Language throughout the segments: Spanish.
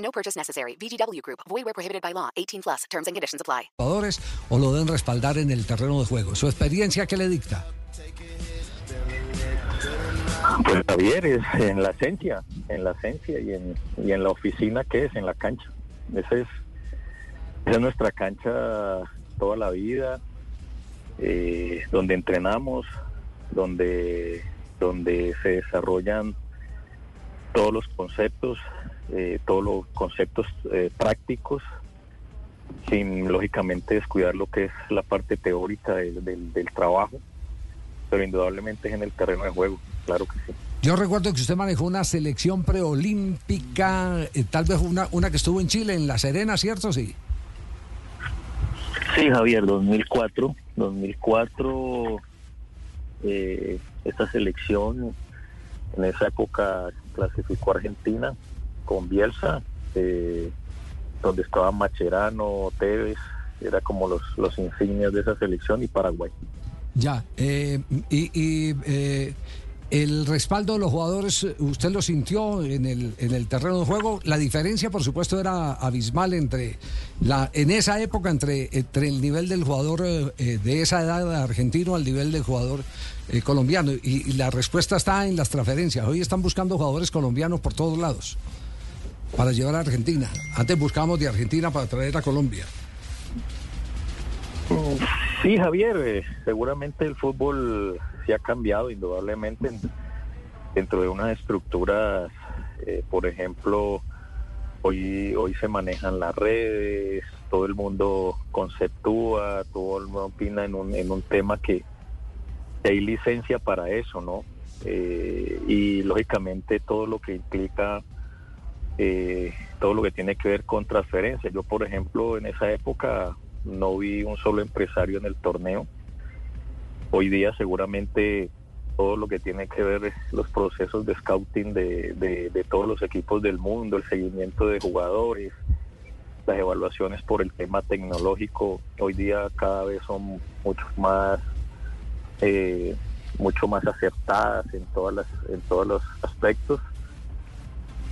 No purchase necessary. VGW Group. Void where prohibited by law. 18 plus. Terms and conditions apply. jugadores o lo deben respaldar en el terreno de juego. ¿Su experiencia qué le dicta? Pues Javier es en la esencia, en la esencia y en, y en la oficina que es, en la cancha. Esa es, esa es nuestra cancha toda la vida, eh, donde entrenamos, donde, donde se desarrollan todos los conceptos, eh, todos los conceptos eh, prácticos, sin lógicamente descuidar lo que es la parte teórica del, del, del trabajo, pero indudablemente es en el terreno de juego, claro que sí. Yo recuerdo que usted manejó una selección preolímpica, eh, tal vez una, una que estuvo en Chile, en La Serena, ¿cierto? Sí. Sí, Javier, 2004. 2004, eh, esta selección en esa época clasificó Argentina con Bielsa, eh, donde estaban Macherano, Tevez, era como los, los insignias de esa selección y Paraguay. Ya, eh, y, y, eh, el respaldo de los jugadores, ¿usted lo sintió en el, en el terreno de juego? La diferencia, por supuesto, era abismal entre la, en esa época entre, entre el nivel del jugador eh, de esa edad argentino al nivel del jugador eh, colombiano. Y, la respuesta está en las transferencias. Hoy están buscando jugadores colombianos por todos lados para llevar a Argentina. Antes buscábamos de Argentina para traer a Colombia. Sí, Javier, eh, seguramente el fútbol ha cambiado indudablemente dentro de unas estructuras, eh, por ejemplo, hoy hoy se manejan las redes, todo el mundo conceptúa, todo el mundo opina en un, en un tema que, que hay licencia para eso, ¿no? Eh, y lógicamente todo lo que implica eh, todo lo que tiene que ver con transferencia. Yo, por ejemplo, en esa época no vi un solo empresario en el torneo. Hoy día seguramente todo lo que tiene que ver es los procesos de scouting de, de, todos los equipos del mundo, el seguimiento de jugadores, las evaluaciones por el tema tecnológico, hoy día cada vez son mucho más eh, mucho más acertadas en todas las en todos los aspectos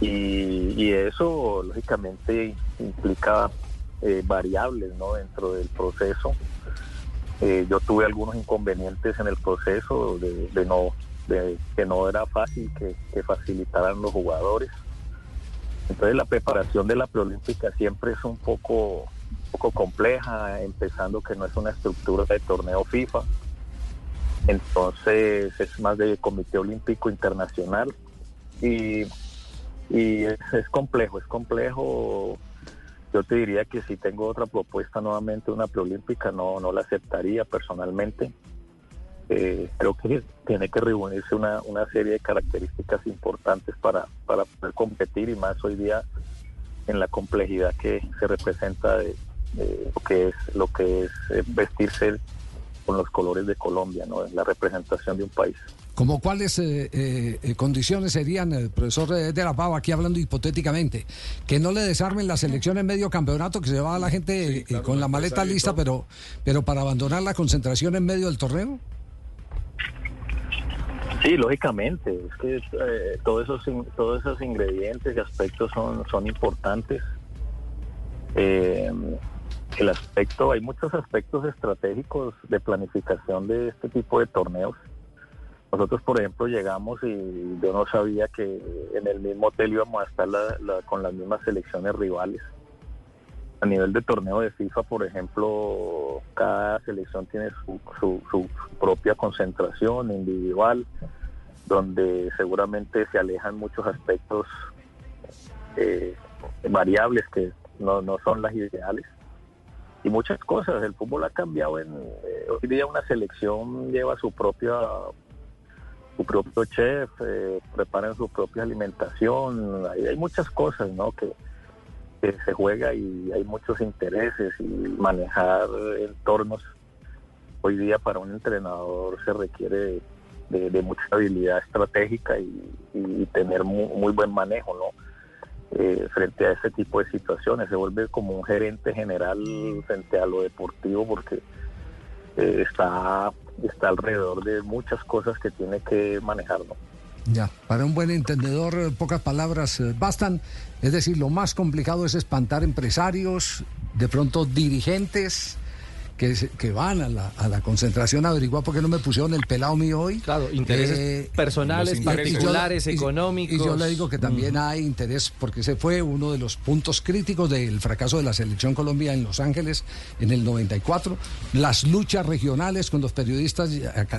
y, y eso lógicamente implica eh, variables ¿no? dentro del proceso. Eh, yo tuve algunos inconvenientes en el proceso de, no de que no era fácil que, facilitaran los jugadores. Entonces la preparación de la preolímpica siempre es un poco, un poco compleja, empezando que no es una estructura de torneo FIFA. Entonces es más de Comité Olímpico Internacional y, y es complejo, es complejo yo te diría que si tengo otra propuesta nuevamente, una preolímpica, no, no la aceptaría personalmente. Eh, creo que tiene que reunirse una, una serie de características importantes para, para poder competir y más hoy día en la complejidad que se representa de, lo que es lo que es eh, vestirse con los colores de Colombia, ¿no? la representación de un país. ¿Como cuáles eh, eh, condiciones serían, el profesor de la Pava, aquí hablando hipotéticamente? Que no le desarmen la selección en medio campeonato, que se va a la gente sí, claro, con la maleta lista, pero, pero para abandonar la concentración en medio del torneo? Sí, lógicamente. Es que eh, todos, esos, todos esos ingredientes y aspectos son, son importantes. Eh, el aspecto, hay muchos aspectos estratégicos de planificación de este tipo de torneos. Nosotros, por ejemplo, llegamos y yo no sabía que en el mismo hotel íbamos a estar la, la, con las mismas selecciones rivales. A nivel de torneo de FIFA, por ejemplo, cada selección tiene su, su, propia concentración individual, donde seguramente se alejan muchos aspectos eh, variables que no, no son las ideales y muchas cosas. El fútbol ha cambiado. En, eh, hoy día una selección lleva su propia su propio chef, eh, preparan su propia alimentación. Hay, muchas cosas, ¿no? Que que se juega y hay muchos intereses y manejar entornos. Hoy día para un entrenador se requiere de, mucha habilidad estratégica y, tener muy, buen manejo, ¿no? Eh, frente a ese tipo de situaciones. Se vuelve como un gerente general frente a lo deportivo porque eh, está, está alrededor de muchas cosas que tiene que manejar, ¿no? Ya, para un buen entendedor, eh, pocas palabras bastan. Es decir, lo más complicado es espantar empresarios, de pronto dirigentes, que, van a la, a la concentración a averiguar por qué no me pusieron el pelado mío hoy. Claro, intereses eh, personales, particulares, económicos. Y yo le digo que también hay interés, porque ese fue uno de los puntos críticos del fracaso de la selección Colombia en Los Ángeles en el 94. Las luchas regionales con los periodistas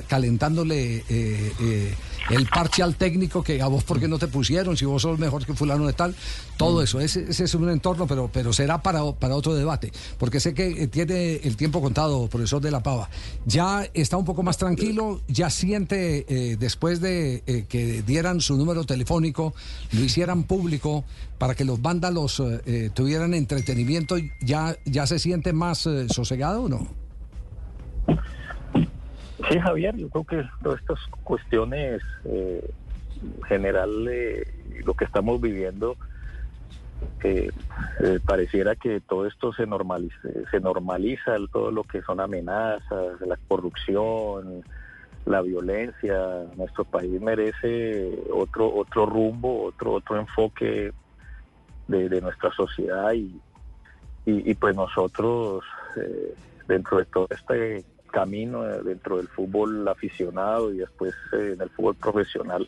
calentándole eh, eh, el parche al técnico que a vos por qué no te pusieron, si vos sos mejor que fulano de tal. Todo eso, ese, ese, es un entorno, pero, pero será para, para otro debate, porque sé que tiene el tiempo profesor de la Pava. Ya está un poco más tranquilo, ya siente eh, después de eh, que dieran su número telefónico, lo hicieran público para que los vándalos eh, tuvieran entretenimiento, ¿ya, ya se siente más sosegado o no? Sí, Javier, yo creo que todas estas cuestiones general, lo que estamos viviendo, que eh, pareciera que todo esto se normaliza, se normaliza todo lo que son amenazas, la corrupción, la violencia. Nuestro país merece otro otro rumbo, otro otro enfoque de, nuestra sociedad y, y, pues nosotros eh, dentro de todo este camino, eh, dentro del fútbol aficionado y después en el fútbol profesional,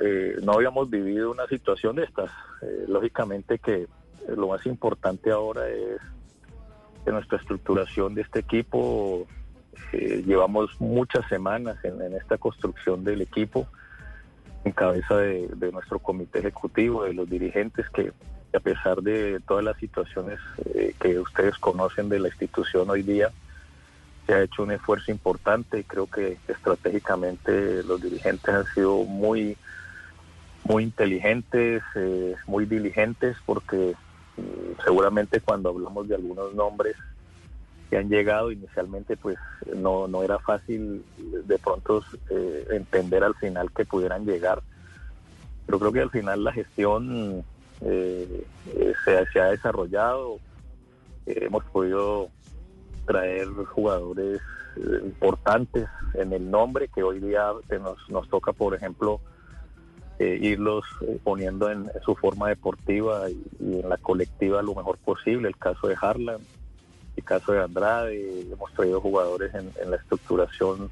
Eh, no habíamos vivido una situación de estas. Eh, lógicamente que lo más importante ahora es que nuestra estructuración de este equipo. Eh, llevamos muchas semanas en, esta construcción del equipo en cabeza de, nuestro comité ejecutivo, de los dirigentes que a pesar de todas las situaciones que ustedes conocen de la institución hoy día, se ha hecho un esfuerzo importante y creo que estratégicamente los dirigentes han sido muy muy inteligentes, eh, muy diligentes, porque mm, seguramente cuando hablamos de algunos nombres que han llegado inicialmente, pues no, no era fácil de pronto eh, entender al final que pudieran llegar. Pero creo que al final la gestión eh, se, se, ha desarrollado, hemos podido traer jugadores importantes en el nombre que hoy día nos, nos toca, por ejemplo, eh, irlos eh, poniendo en, su forma deportiva y, en la colectiva lo mejor posible. El caso de Harlan, el caso de Andrade, hemos traído jugadores en, la estructuración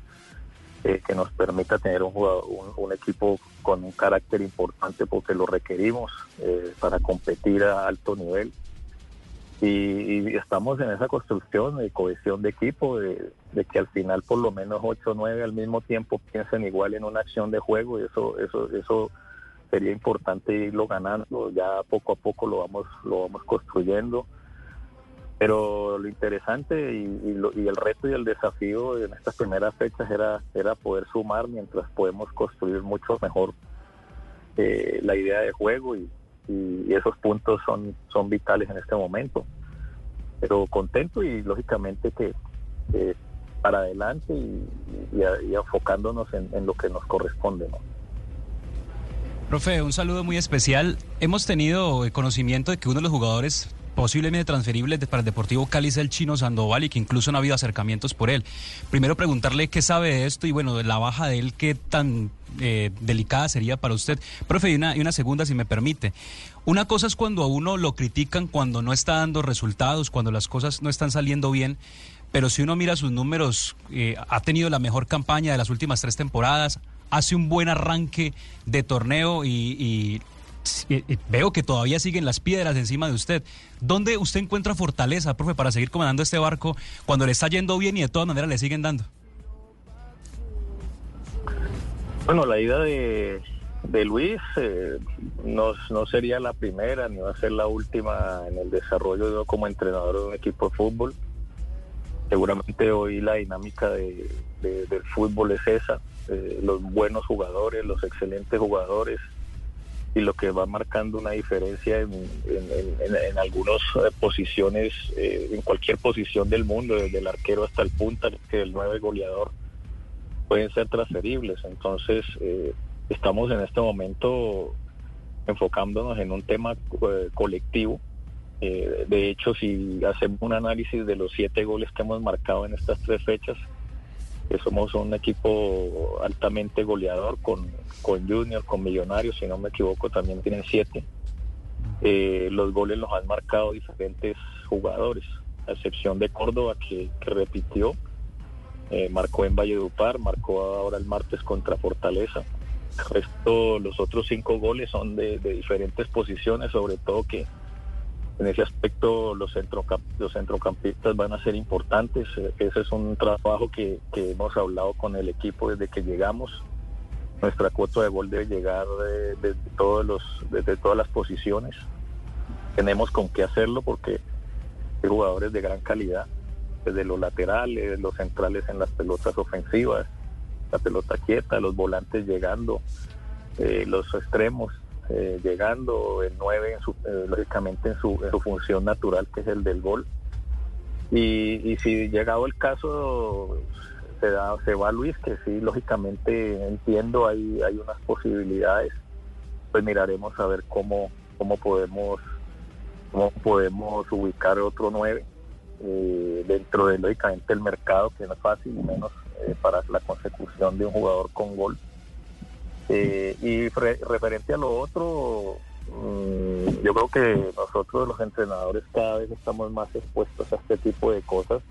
eh, que nos permita tener un, un, equipo con un carácter importante porque lo requerimos para competir a alto nivel. Y, estamos en esa construcción de cohesión de equipo, de, de, que al final por lo menos 8 o 9 al mismo tiempo piensen igual en una acción de juego y eso eso eso sería importante irlo ganando, ya poco a poco lo vamos lo vamos construyendo. Pero lo interesante y, y, el reto y el desafío en estas primeras fechas era, era poder sumar mientras podemos construir mucho mejor eh, la idea de juego y, y, esos puntos son, son vitales en este momento. Pero contento y lógicamente que para adelante y, enfocándonos en, lo que nos corresponde. ¿no? Profe, un saludo muy especial. Hemos tenido conocimiento de que uno de los jugadores posiblemente transferibles para el Deportivo Cali es el chino Sandoval y que incluso no ha habido acercamientos por él. Primero preguntarle qué sabe de esto y bueno, de la baja de él, qué tan eh, delicada sería para usted. Profe, y una, y una segunda, si me permite. Una cosa es cuando a uno lo critican cuando no está dando resultados, cuando las cosas no están saliendo bien, pero si uno mira sus números, eh, ha tenido la mejor campaña de las últimas tres temporadas, hace un buen arranque de torneo y veo que todavía siguen las piedras encima de usted. ¿Dónde usted encuentra fortaleza, profe, para seguir comandando este barco cuando le está yendo bien y de todas maneras le siguen dando? Bueno, la ida de, de Luis eh, no, no sería la primera ni va a ser la última en el desarrollo como entrenador de un equipo de fútbol. Seguramente hoy la dinámica de, de- del fútbol es esa, eh, los buenos jugadores, los excelentes jugadores y lo que va marcando una diferencia en, en, en- algunas eh, posiciones, eh, en cualquier posición del mundo, desde el arquero hasta el punta, que el nueve goleador, pueden ser transferibles. Entonces, eh, estamos en este momento enfocándonos en un tema eh, colectivo. De hecho, si hacemos un análisis de los siete goles que hemos marcado en estas tres fechas, que somos un equipo altamente goleador con, con Junior, con Millonarios, si no me equivoco, también tienen siete. Eh, los goles los han marcado diferentes jugadores, a excepción de Córdoba, que, repitió, eh, marcó en Valledupar, marcó ahora el martes contra Fortaleza. El resto, los otros cinco goles son de diferentes posiciones, sobre todo que en ese aspecto los, centrocamp- los centrocampistas van a ser importantes. Eh, Ese es un trabajo que, que hemos hablado con el equipo desde que llegamos. Nuestra cuota de gol debe llegar de- desde, todos los, desde todas las posiciones. Tenemos con qué hacerlo porque hay jugadores de gran calidad, desde los laterales, los centrales en las pelotas ofensivas, la pelota quieta, los volantes llegando, eh, los extremos eh, llegando, el 9 en su, eh, lógicamente en su, en su función natural que es el del gol. Y, si llegado el caso se, da, se va Luis, que sí, lógicamente entiendo, hay, hay unas posibilidades, pues miraremos a ver cómo, cómo podemos cómo podemos ubicar otro 9 eh, dentro de lógicamente el mercado, que no es fácil, menos para la consecución de un jugador con gol. Eh, y re- referente a lo otro, mm, yo creo que nosotros los entrenadores cada vez estamos más expuestos a este tipo de cosas.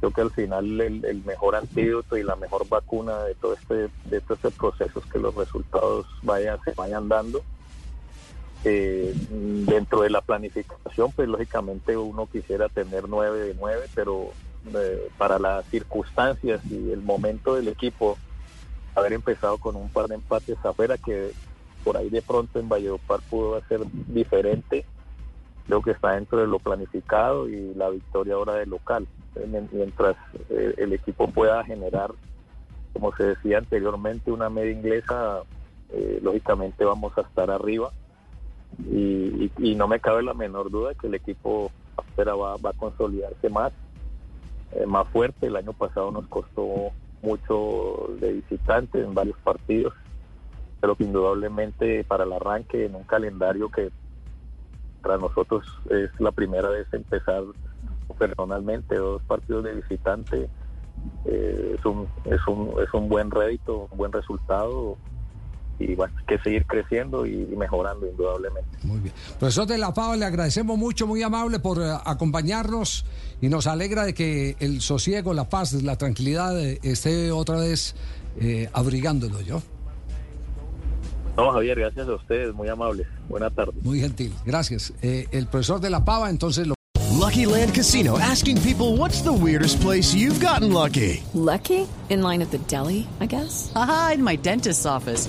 Creo que al final el, el mejor antídoto y la mejor vacuna de todo este de todo este proceso es que los resultados vayan se vayan dando. Eh, dentro de la planificación, pues lógicamente uno quisiera tener nueve de nueve, pero eh, para las circunstancias y el momento del equipo, haber empezado con un par de empates afuera que por ahí de pronto en Valledupar pudo ser diferente, creo que está dentro de lo planificado y la victoria ahora de local. Mien- Mientras eh, el equipo pueda generar, como se decía anteriormente, una media inglesa, eh, lógicamente vamos a estar arriba y, y- y no me cabe la menor duda que el equipo afuera va, va a consolidarse más, eh, más fuerte. El año pasado nos costó mucho de visitante en varios partidos, pero que indudablemente para el arranque en un calendario que para nosotros es la primera vez empezar personalmente dos partidos de visitante eh, es un es un es un buen rédito un buen resultado y bueno, hay que seguir creciendo y, mejorando indudablemente Muy bien. Profesor de la Pava, le agradecemos mucho, muy amable por eh, acompañarnos y nos alegra de que el sosiego, la paz, la tranquilidad eh, esté otra vez eh, abrigándolo, ¿yo? no Javier gracias a ustedes muy amables buena tarde Muy gentil, gracias. Eh, el profesor de la Pava, entonces lo... Lucky Land Casino asking people what's the weirdest place you've gotten lucky? Lucky? In line at the deli, I guess? Haha, in my dentist's office.